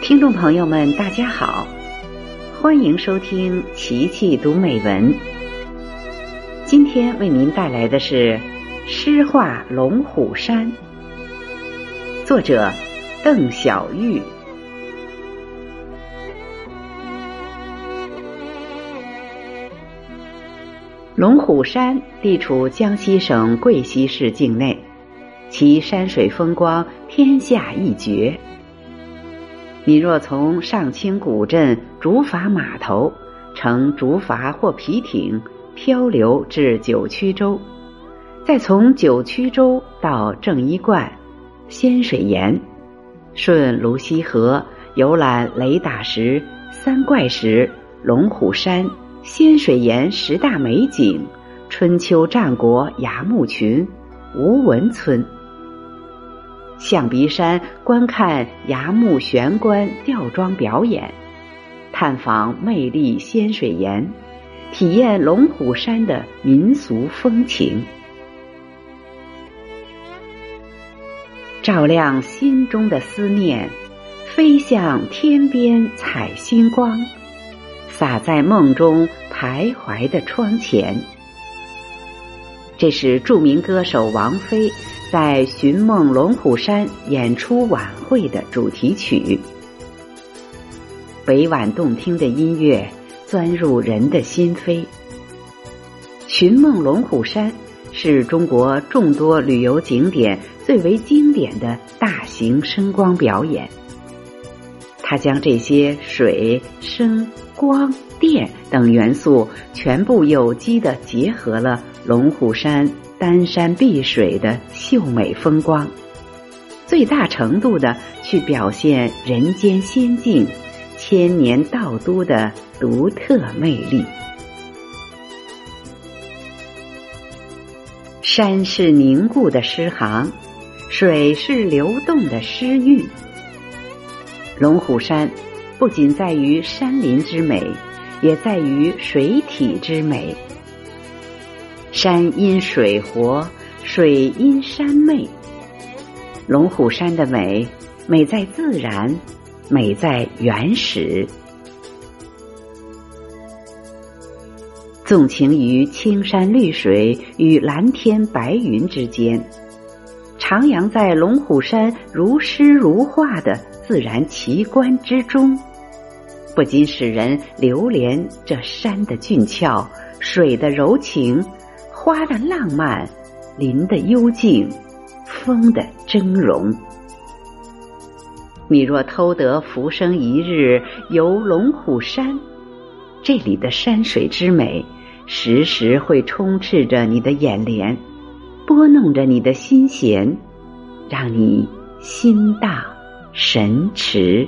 听众朋友们，大家好，欢迎收听《琪琪读美文》。今天为您带来的是《诗画龙虎山》，作者邓小玉。龙虎山地处江西省贵溪市境内，其山水风光天下一绝。你若从上清古镇竹筏码头乘竹筏或皮艇漂流至九曲洲，再从九曲洲到正一观、仙水岩，顺泸溪河游览雷打石、三怪石、龙虎山、仙水岩十大美景、春秋战国崖墓群、吴文村。象鼻山观看崖木悬棺吊装表演，探访魅力仙水岩，体验龙虎山的民俗风情，照亮心中的思念，飞向天边采星光，洒在梦中徘徊的窗前。这是著名歌手王菲。在寻梦龙虎山演出晚会的主题曲，委婉动听的音乐钻入人的心扉。寻梦龙虎山是中国众多旅游景点最为经典的大型声光表演，它将这些水、声、光电等元素全部有机的结合了龙虎山。丹山碧水的秀美风光，最大程度的去表现人间仙境、千年道都的独特魅力。山是凝固的诗行，水是流动的诗韵。龙虎山不仅在于山林之美，也在于水体之美。山因水活，水因山媚。龙虎山的美，美在自然，美在原始。纵情于青山绿水与蓝天白云之间，徜徉在龙虎山如诗如画的自然奇观之中，不禁使人流连这山的俊俏，水的柔情。花的浪漫，林的幽静，风的峥嵘。你若偷得浮生一日游龙虎山，这里的山水之美，时时会充斥着你的眼帘，拨弄着你的心弦，让你心荡神驰。